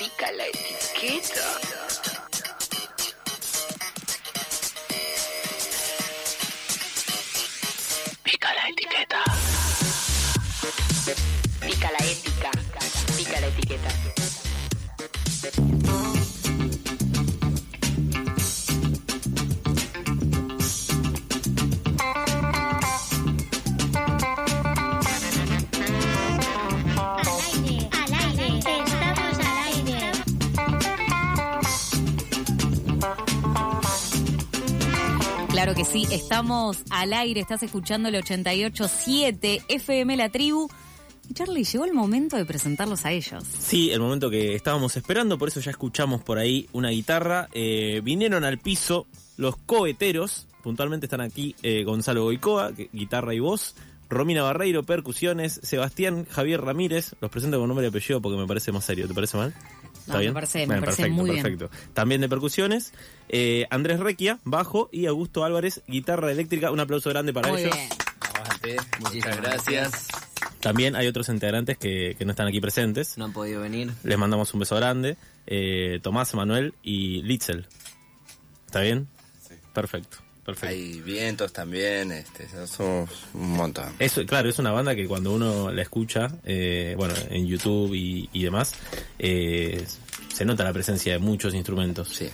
Pica la etiqueta. Pica la etiqueta. Pica la ética. Pica la etiqueta. Claro que sí, estamos al aire, estás escuchando el 88.7 FM La Tribu. Y Charlie, llegó el momento de presentarlos a ellos. Sí, el momento que estábamos esperando, por eso ya escuchamos por ahí una guitarra. Eh, vinieron al piso los coheteros, puntualmente están aquí eh, Gonzalo Goicoa, guitarra y voz, Romina Barreiro, percusiones, Sebastián Javier Ramírez, los presento con nombre y apellido porque me parece más serio, ¿te parece mal? No, me parece- me parece perfecto, muy bien. perfecto. También de percusiones, eh, Andrés Requia, bajo, y Augusto Álvarez, guitarra eléctrica. Un aplauso grande para Muy ellos. bien. Gracias. También hay otros integrantes que, que no están aquí presentes. No han podido venir. Les mandamos un beso grande. Eh, Tomás, Manuel y Litzel. ¿Está bien? Perfecto, perfecto. Hay vientos también, este, somos un montón. Eso, claro, es una banda que cuando uno la escucha, eh, bueno, en YouTube y, y demás, eh, se nota la presencia de muchos instrumentos. Sí.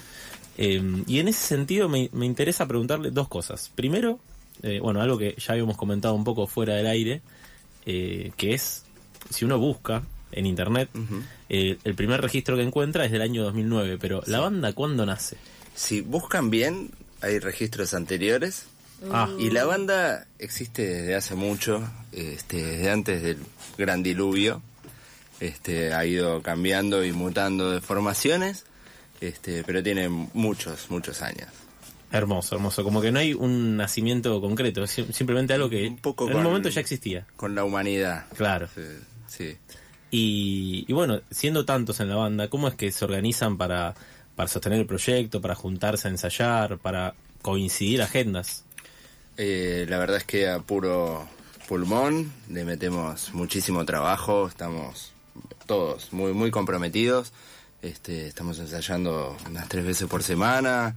Eh, y en ese sentido me, me interesa preguntarle dos cosas. Primero, bueno, algo que ya habíamos comentado un poco fuera del aire, que es, si uno busca en internet, el primer registro que encuentra es del año 2009, pero ¿la banda cuándo nace? Si buscan bien, hay registros anteriores. Ah. Y la banda existe desde hace mucho, este, desde antes del gran diluvio. Este, ha ido cambiando y mutando de formaciones, este, pero tiene muchos, muchos años. Hermoso, hermoso. Como que no hay un nacimiento concreto, es sim- simplemente algo que Un poco en con- momento ya existía. Con la humanidad. Claro. Sí, sí. Y, y bueno, siendo tantos en la banda, ¿cómo es que se organizan para, para sostener el proyecto, para juntarse a ensayar, para coincidir agendas? Eh, la verdad es que a puro pulmón le metemos muchísimo trabajo, estamos todos muy muy comprometidos, este, estamos ensayando unas tres veces por semana,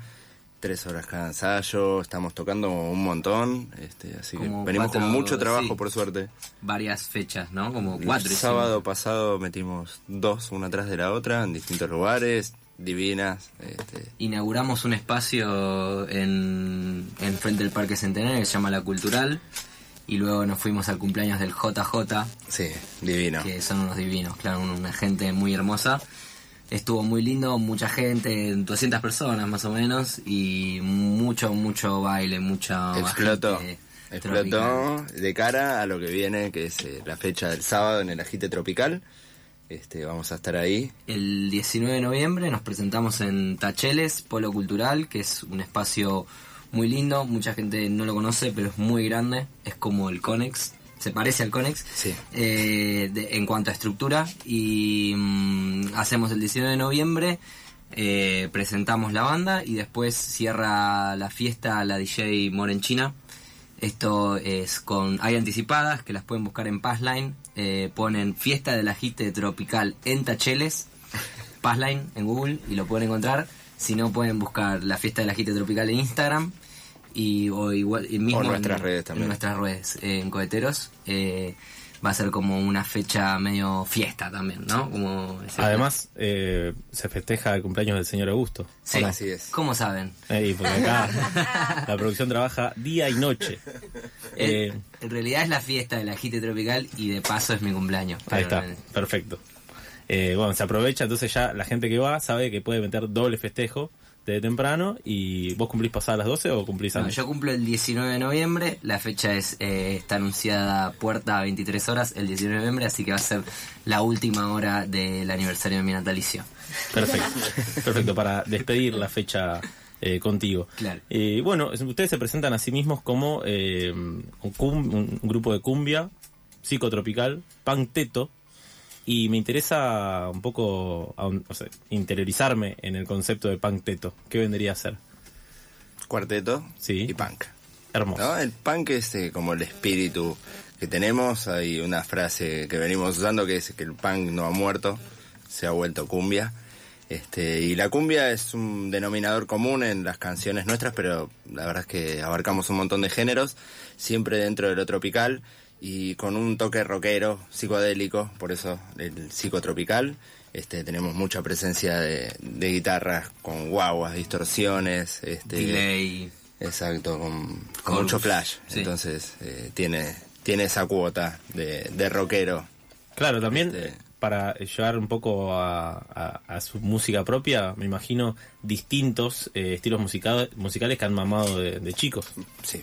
tres horas cada ensayo, estamos tocando un montón, este, así que Como venimos cuatro, con mucho trabajo sí. por suerte. Varias fechas, ¿no? Como El cuatro. sábado pasado metimos dos, una tras de la otra, en distintos lugares, divinas. Este, Inauguramos un espacio en, en frente del Parque Centenario que se llama La Cultural. Y luego nos fuimos al cumpleaños del JJ, sí, divino. que son unos divinos, claro, una gente muy hermosa. Estuvo muy lindo, mucha gente, 200 personas más o menos, y mucho, mucho baile, mucha Explotó. Explotó tropical. de cara a lo que viene, que es eh, la fecha del sábado en el Agite Tropical. Este, vamos a estar ahí. El 19 de noviembre nos presentamos en Tacheles, Polo Cultural, que es un espacio muy lindo, mucha gente no lo conoce, pero es muy grande, es como el Conex, se parece al Conex Sí. eh, de- en cuanto a estructura y mm, hacemos el 19 de noviembre, eh, presentamos la banda y después cierra la fiesta la DJ Morenchina. Esto es con hay anticipadas que las pueden buscar en Passline. eh, ponen fiesta del agite tropical en Tacheles, Passline en Google y lo pueden encontrar. Si no pueden buscar la fiesta del agite tropical en Instagram y o igual y mismo O nuestras en- redes también. En nuestras redes eh, en coheteros. eh, va a ser como una fecha medio fiesta también, ¿no? Como Además, eh, se festeja el cumpleaños del señor Augusto. Sí. Así es. ¿Cómo saben? Eh, porque acá la producción trabaja día y noche. Eh, En- en realidad es la fiesta del agite tropical y de paso es mi cumpleaños. ahí está, perfecto. Eh, bueno, se aprovecha, entonces ya la gente que va sabe que puede meter doble festejo desde temprano y vos cumplís pasadas las 12 o cumplís No, antes. yo cumplo el 19 de noviembre, la fecha es eh, está anunciada puerta a 23 horas el 19 de noviembre, así que va a ser la última hora del aniversario de mi natalicio. Perfecto, perfecto, para despedir la fecha eh, contigo. Claro. Eh, bueno, ustedes se presentan a sí mismos como eh, un, un grupo de cumbia, psicotropical, punk teto, y me interesa un poco o sea, interiorizarme en el concepto de punk teto. ¿Qué vendría a ser? Cuarteto Sí. y punk. Hermoso. ¿no? El punk es eh, como el espíritu que tenemos. Hay una frase que venimos usando que es que el punk no ha muerto. se ha vuelto cumbia. Este, y la cumbia es un denominador común en las canciones nuestras, pero la verdad es que abarcamos un montón de géneros, siempre dentro de lo tropical y con un toque rockero, psicodélico, por eso el psicotropical. Este, tenemos mucha presencia de, de guitarras con guaguas, distorsiones, este, Delay. Exacto, con, mucho flash. sí. Entonces eh, tiene, tiene esa cuota de, de rockero. Claro, también Este- para llevar un poco a, a- a su música propia, me imagino distintos eh, estilos musica- musicales que han mamado de, de chicos. Sí,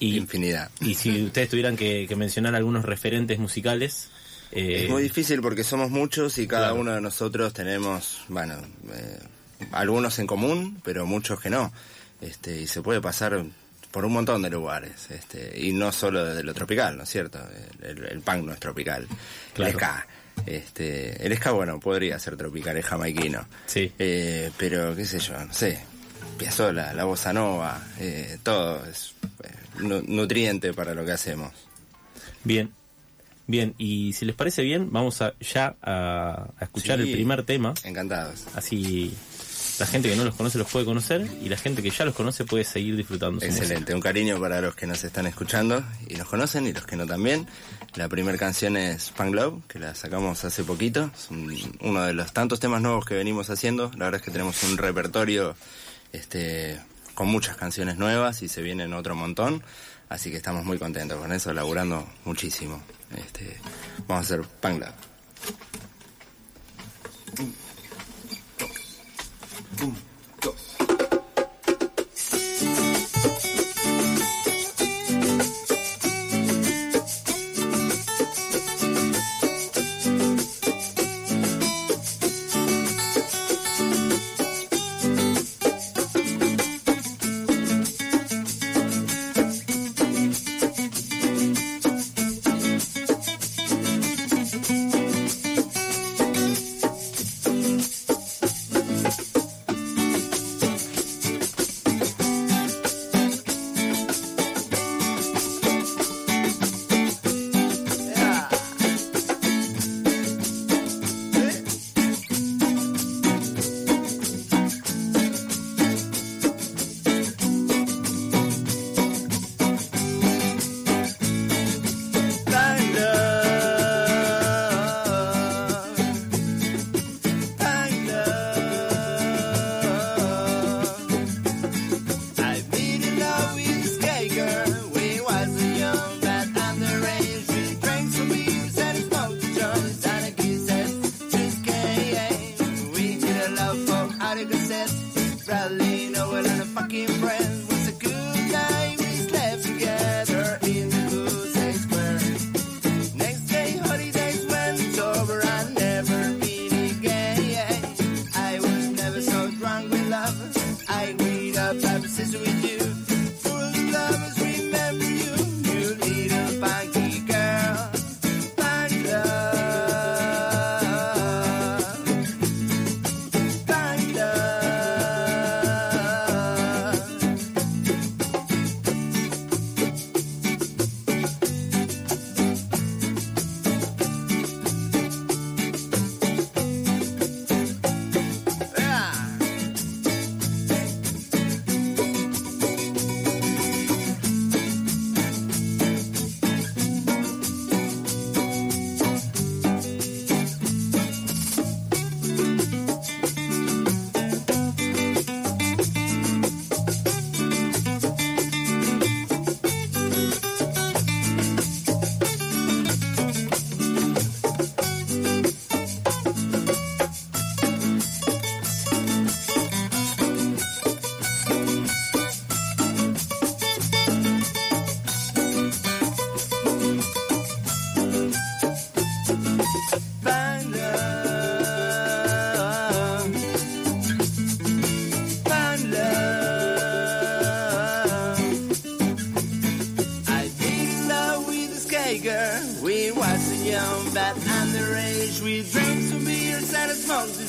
Y, infinidad. y si ustedes tuvieran que, que mencionar algunos referentes musicales, eh, Es muy difícil porque somos muchos y cada Claro. uno de nosotros tenemos, bueno, eh, algunos en común, pero muchos que no. Este, y se puede pasar por un montón de lugares. Este, y no solo desde lo tropical, ¿no es cierto? El, el- punk no es tropical. Claro. El ska. Este, el ska, bueno, podría ser tropical, es jamaiquino. Sí. Eh, pero, qué sé yo, no sé. Piazzolla, la bossa nova, eh, todo es eh, nu- nutriente para lo que hacemos. bien, bien. Y si les parece bien, vamos a, ya a, a escuchar Sí. el primer tema. Encantados. Así la gente que no los conoce los puede conocer y la gente que ya los conoce puede seguir disfrutando. Excelente, un cariño para los que nos están escuchando y nos conocen y los que no también. La primera canción es Punk Love, que la sacamos hace poquito. Es un- uno de los tantos temas nuevos que venimos haciendo. La verdad es que tenemos un repertorio este, con muchas canciones nuevas y se vienen otro montón. Así que estamos muy contentos con eso, laburando muchísimo. Este, vamos a hacer Punk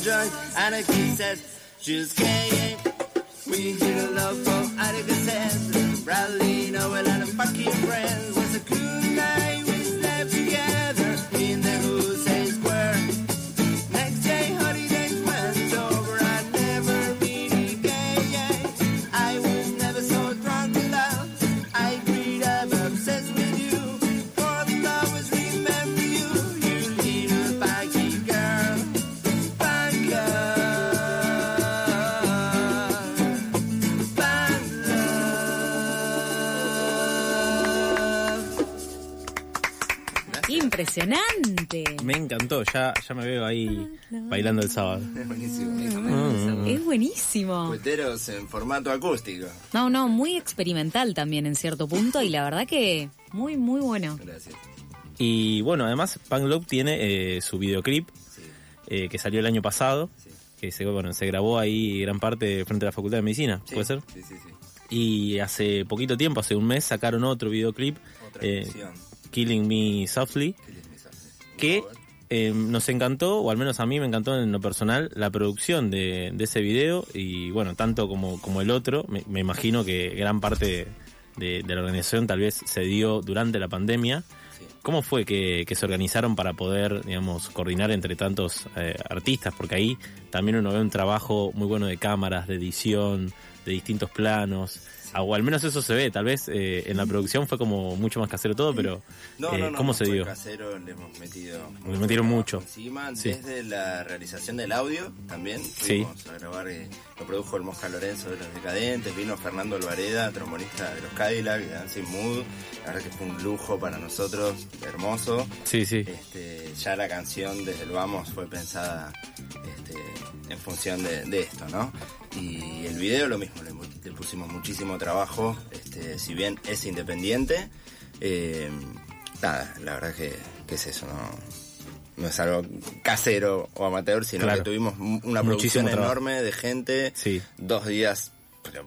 And drunk. kid says, Jusqu'à we need a love for Attica says, Bradley Noel and a fucking friend. Impresionante. Me encantó, ya, ya me veo ahí bailando el sábado. Es buenísimo. Mm. Es buenísimo. Cueteros en formato acústico. No, no, muy experimental también en cierto punto y la verdad que muy, muy bueno. Gracias. Y bueno, además Punk Love tiene eh, su videoclip Sí, eh, que salió el año pasado, sí. que se, bueno, se grabó ahí gran parte frente a la Facultad de Medicina, Sí, ¿puede ser? Sí, sí, sí. Y hace poquito tiempo, hace un mes, sacaron otro videoclip, Otra eh. Killing Me Softly. Que eh, nos encantó, o al menos a mí me encantó en lo personal, la producción de, de ese video y bueno, tanto como, como el otro, me, me imagino que gran parte de, de la organización tal vez se dio durante la pandemia. Sí. ¿Cómo fue que, que se organizaron para poder, digamos, coordinar entre tantos eh, artistas? Porque ahí también uno ve un trabajo muy bueno de cámaras, de edición, de distintos planos. O al menos eso se ve, tal vez eh, en la producción fue como mucho más casero todo, pero No, eh, no, no, ¿cómo no se dio? casero, le hemos metido Le metieron mucho. encima Sí. desde la realización del audio también Sí. fuimos a grabar eh, lo produjo el Mosca Lorenzo de los Decadentes vino Fernando Alvareda trombonista de los Cadillac de Dancing Mood la verdad que fue un lujo para nosotros hermoso Sí, sí. este, ya la canción desde el vamos fue pensada este, en función de, de esto, ¿no? Y el video lo mismo, le, le pusimos muchísimo trabajo, este, si bien es independiente, eh, nada, la verdad que, que es eso, ¿no? No es algo casero o amateur, sino Claro. que tuvimos una producción enorme de gente, Sí. dos días, pero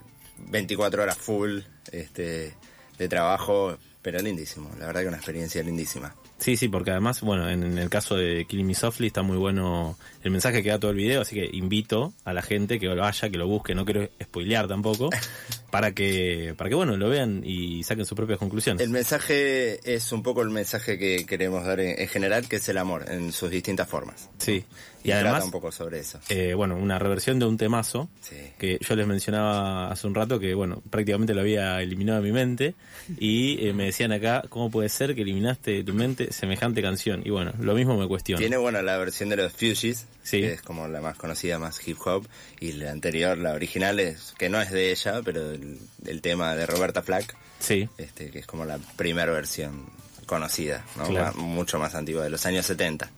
24 horas full este, de trabajo, pero lindísimo, la verdad que una experiencia lindísima. Sí, sí, porque además, bueno, en, el caso de Killing Me Softly está muy bueno el mensaje que da todo el video, así que invito a la gente que vaya, que lo busque, no quiero spoilear tampoco, para que, para que bueno, lo vean y saquen sus propias conclusiones. El mensaje es un poco el mensaje que queremos dar en, en general, que es el amor en sus distintas formas. Sí, Y, y trata además, un poco sobre eso. eh, bueno, una reversión de un temazo Sí. que yo les mencionaba hace un rato que, bueno, prácticamente lo había eliminado de mi mente y eh, me decían acá, ¿cómo puede ser que eliminaste de tu mente semejante canción? Y bueno, lo mismo me cuestiono. Tiene, bueno, la versión de los Fugees, Sí. que es como la más conocida, más hip hop, y la anterior, la original, es que no es de ella, pero el, el tema de Roberta Flack, Sí, este, que es como la primera versión conocida, ¿no? Claro. Mucho más antigua, de los años 70.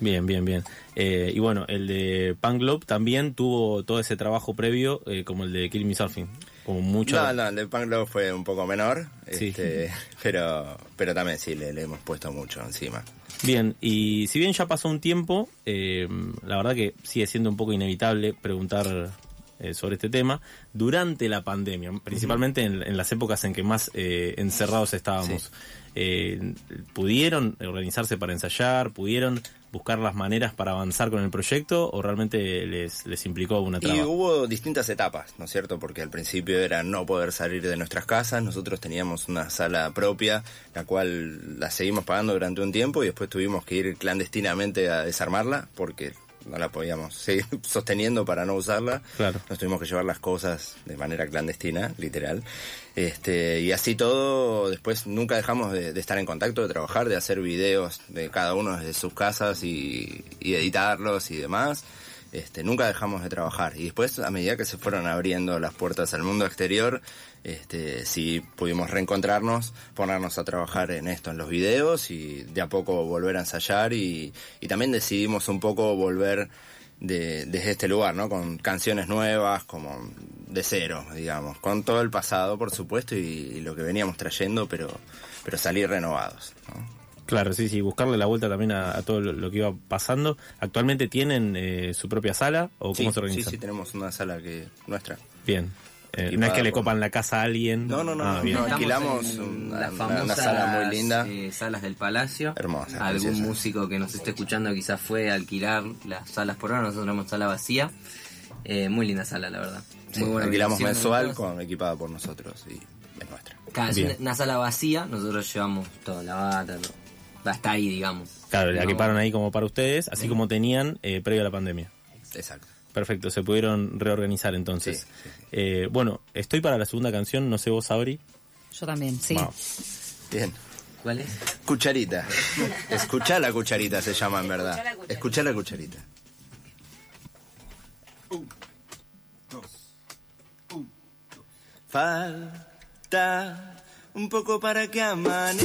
Bien, bien, bien. Eh, y bueno, el de Punk Globe también tuvo todo ese trabajo previo, eh, como el de Kill Me Surfing. Como mucho. No, no, el de Punk Love fue un poco menor, Sí. este, pero, pero también sí, le, le hemos puesto mucho encima. Bien, y si bien ya pasó un tiempo, eh, la verdad que sigue siendo un poco inevitable preguntar eh, sobre este tema durante la pandemia, principalmente en, en las épocas en que más eh, encerrados estábamos. Eh, ¿Pudieron organizarse para ensayar? ¿Pudieron buscar las maneras para avanzar con el proyecto o realmente les, les implicó una Y traba? hubo distintas etapas, ¿no es cierto? Porque al principio era no poder salir de nuestras casas, nosotros teníamos una sala propia, la cual la seguimos pagando durante un tiempo y después tuvimos que ir clandestinamente a desarmarla porque no la podíamos seguir sosteniendo para no usarla. Claro. Nos tuvimos que llevar las cosas de manera clandestina, literal. Este, y así todo, después nunca dejamos de, de estar en contacto, de trabajar, de hacer videos de cada uno desde sus casas y, y editarlos y demás. Este, nunca dejamos de trabajar. Y después, a medida que se fueron abriendo las puertas al mundo exterior, este, sí pudimos reencontrarnos, ponernos a trabajar en esto, en los videos, y de a poco volver a ensayar. Y, también decidimos un poco volver de, desde este lugar, ¿no? Con canciones nuevas, como de cero, digamos. Con todo el pasado, por supuesto, y, lo que veníamos trayendo, pero, pero salir renovados, ¿no? Claro, sí, sí, buscarle la vuelta también a, a todo lo, lo que iba pasando. ¿Actualmente tienen eh, su propia sala o cómo Sí, se sí, organizan? sí, tenemos una sala que nuestra. Bien. Eh, no es que le copan la casa a alguien. No, no, no, Ah, no, alquilamos una- famosas una sala muy linda. eh, salas del Palacio. Hermosa, Algún preciosa. músico que nos esté escuchando quizás fue a alquilar las salas por ahora. Nosotros tenemos sala vacía. Eh, muy linda sala, la verdad. Sí, muy buena alquilamos mensual, con, equipada por nosotros y es nuestra. Cada vez Bien. una, una sala vacía, nosotros llevamos toda la bata, todo. Hasta ahí, digamos. Claro, le No, equiparon ahí como para ustedes, así como tenían eh, previo a la pandemia. Exacto. Perfecto, se pudieron reorganizar entonces. Sí, sí, sí. Eh, bueno, estoy para la segunda canción, no sé vos, Sabri. Yo también, sí. Vamos. Bien. ¿Cuál es? Cucharita. Escuchá la cucharita se llama en verdad. Escuchá la cucharita. Falta un poco para que amanezca.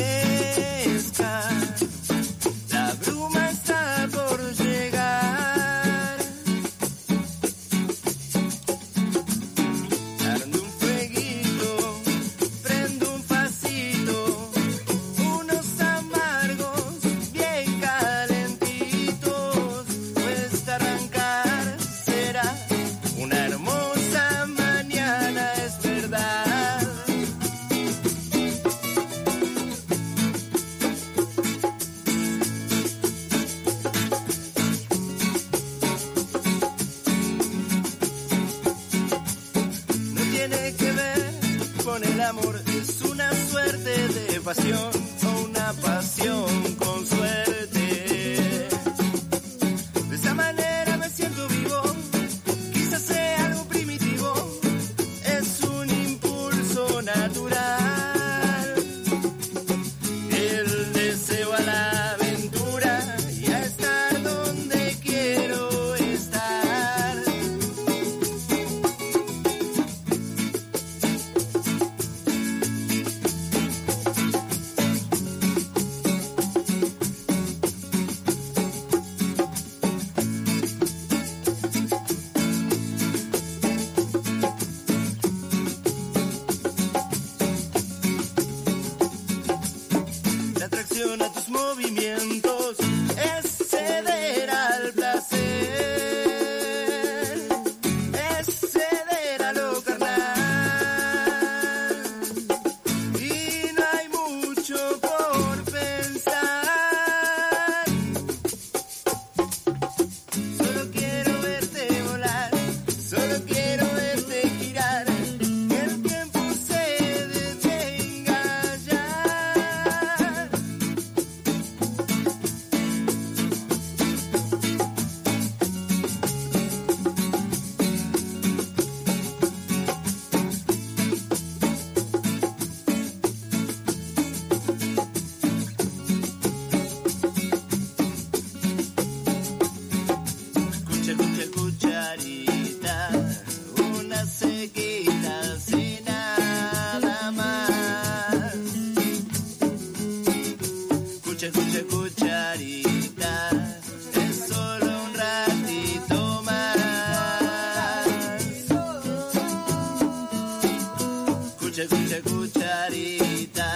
Cucharita,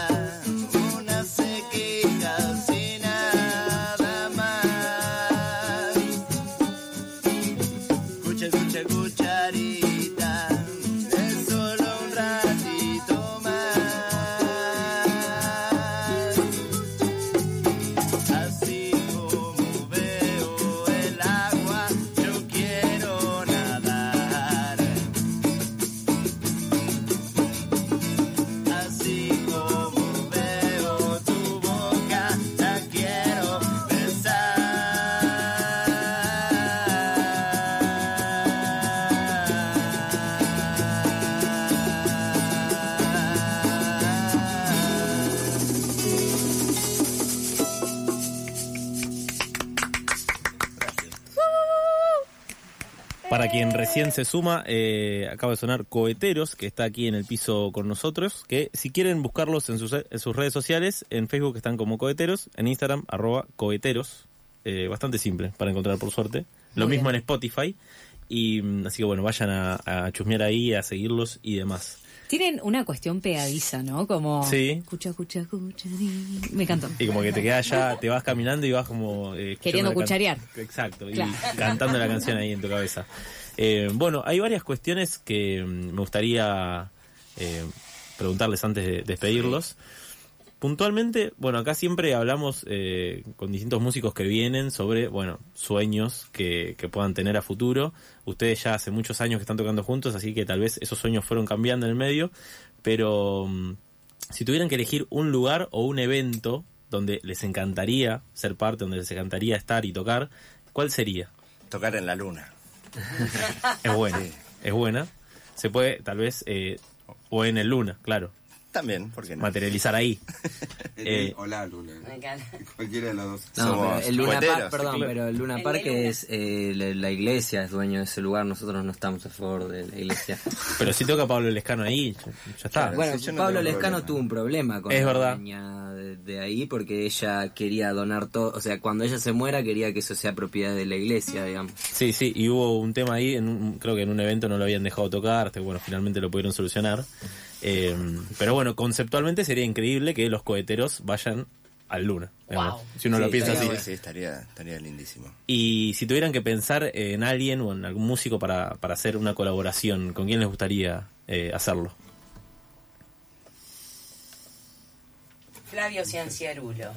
Para quien recién se suma, eh, acaba de sonar Coheteros, que está aquí en el piso con nosotros, que si quieren buscarlos en sus, en sus redes sociales, en Facebook están como Coheteros, en Instagram arroba Coheteros, eh, bastante simple para encontrar por suerte. Lo Muy mismo bien. en Spotify, y mm, así que bueno, vayan a, a chusmear ahí, a seguirlos y demás. Tienen una cuestión pegadiza, ¿no? Como. Sí. Escucha, escucha, escucha. Me encantó. Y como que te quedas ya, te vas caminando y vas como... eh, Queriendo cucharear. Exacto, y cantando la canción ahí en tu cabeza. Eh, bueno, hay varias cuestiones que mm, me gustaría eh, preguntarles antes de despedirlos. Puntualmente, bueno, acá siempre hablamos eh, con distintos músicos que vienen sobre, bueno, sueños que, que puedan tener a futuro. Ustedes ya hace muchos años que están tocando juntos, así que tal vez esos sueños fueron cambiando en el medio, pero mm, si tuvieran que elegir un lugar o un evento donde les encantaría ser parte, donde les encantaría estar y tocar, ¿cuál sería? Tocar en la luna. Es buena, es buena. Se puede, tal vez, eh, o en el Luna, claro, También, porque no? materializar ahí. El- Eh, o la luna. Cualquiera de las dos. No, Somos pero el Luna Park, perdón, claro. pero el Luna El Park Luna. es eh, la, la iglesia, es dueño de ese lugar, nosotros no estamos a favor de la iglesia. Pero si toca Pablo Lescano ahí, ya, ya está. Claro. Bueno, no Pablo Lescano problema. tuvo un problema con Es la verdad. dueña de, de ahí porque ella quería donar todo, o sea, cuando ella se muera quería que eso sea propiedad de la iglesia, digamos. Sí, sí, y hubo un tema ahí, en un- creo que en un evento no lo habían dejado tocar, hasta que, bueno, finalmente lo pudieron solucionar. Eh, pero bueno, conceptualmente sería increíble que los coheteros vayan al Luna. Wow. Si uno lo piensa así. estaría Sí, sí, estaría, estaría lindísimo. Y si tuvieran que pensar en alguien o en algún músico para, para hacer una colaboración, ¿con quién les gustaría eh, hacerlo? Flavio Cianciarulo.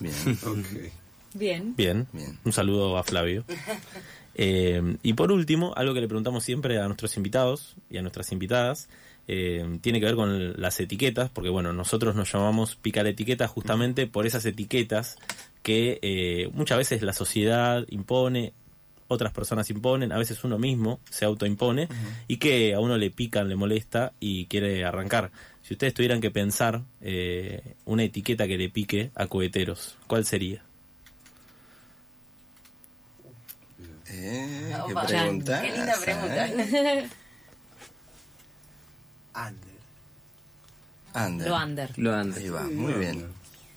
Bien, Ok. Bien. Bien, Bien. un saludo a Flavio. Eh, y por último, algo que le preguntamos siempre a nuestros invitados y a nuestras invitadas eh, tiene que ver con las etiquetas, porque bueno, nosotros nos llamamos picar etiquetas justamente por esas etiquetas que eh, muchas veces la sociedad impone, otras personas imponen, a veces uno mismo se autoimpone y que a uno le pican, le molesta y quiere arrancar. Si ustedes tuvieran que pensar eh, una etiqueta que le pique a coheteros, ¿cuál sería? Eh, ¿Qué Opa. pregunta? Qué linda pregunta. Under. Lo under. Lo antes. Ahí va, muy bien.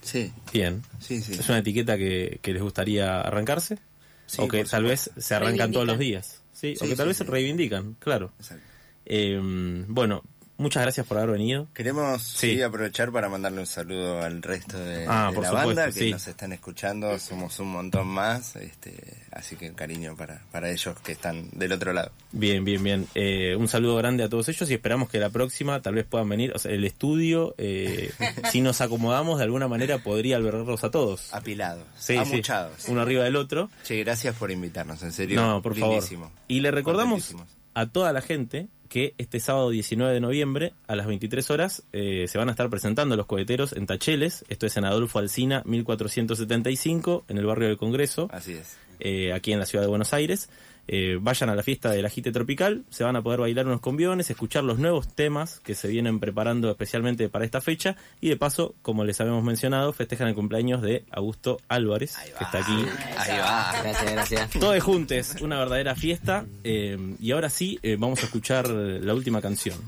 Sí, Bien. sí, sí. ¿Es una etiqueta que, que les gustaría arrancarse? Sí, o que tal vez se arrancan todos los días. Sí, Sí, o que tal sí, vez sí. reivindican, claro. Exacto. Eh, bueno, muchas gracias por haber venido. Queremos Sí. sí, aprovechar para mandarle un saludo al resto de, Ah, de la supuesto, banda que sí. nos están escuchando. Somos un montón más, este, así que cariño para, para ellos que están del otro lado. Bien, bien, bien. Eh, un saludo grande a todos ellos y esperamos que la próxima tal vez puedan venir. O sea, el estudio, eh, si nos acomodamos de alguna manera, podría albergarlos a todos. Apilados, amuchados. Uno arriba del otro. Che, gracias por invitarnos, en serio. No, por favor. Y le recordamos a toda la gente que este sábado 19 de noviembre a las 23 horas eh, se van a estar presentando los coheteros en Tacheles. Esto es en Adolfo Alsina 1475 en el barrio del Congreso, Así es. eh, aquí en la ciudad de Buenos Aires. Eh, vayan a la fiesta del agite tropical, se van a poder bailar unos conviones, escuchar los nuevos temas que se vienen preparando especialmente para esta fecha y de paso, como les habíamos mencionado, festejan el cumpleaños de Augusto Álvarez, que está aquí Ahí va. Gracias, gracias. todos juntos, una verdadera fiesta. eh, y ahora sí, eh, vamos a escuchar la última canción.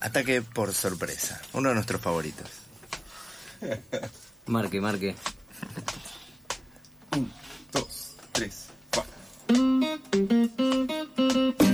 Ataque por sorpresa. Uno de nuestros favoritos. Marque, marque. Dos, tres, cuatro. Fiesta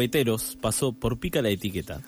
coheteros pasó por Pica la Etiqueta.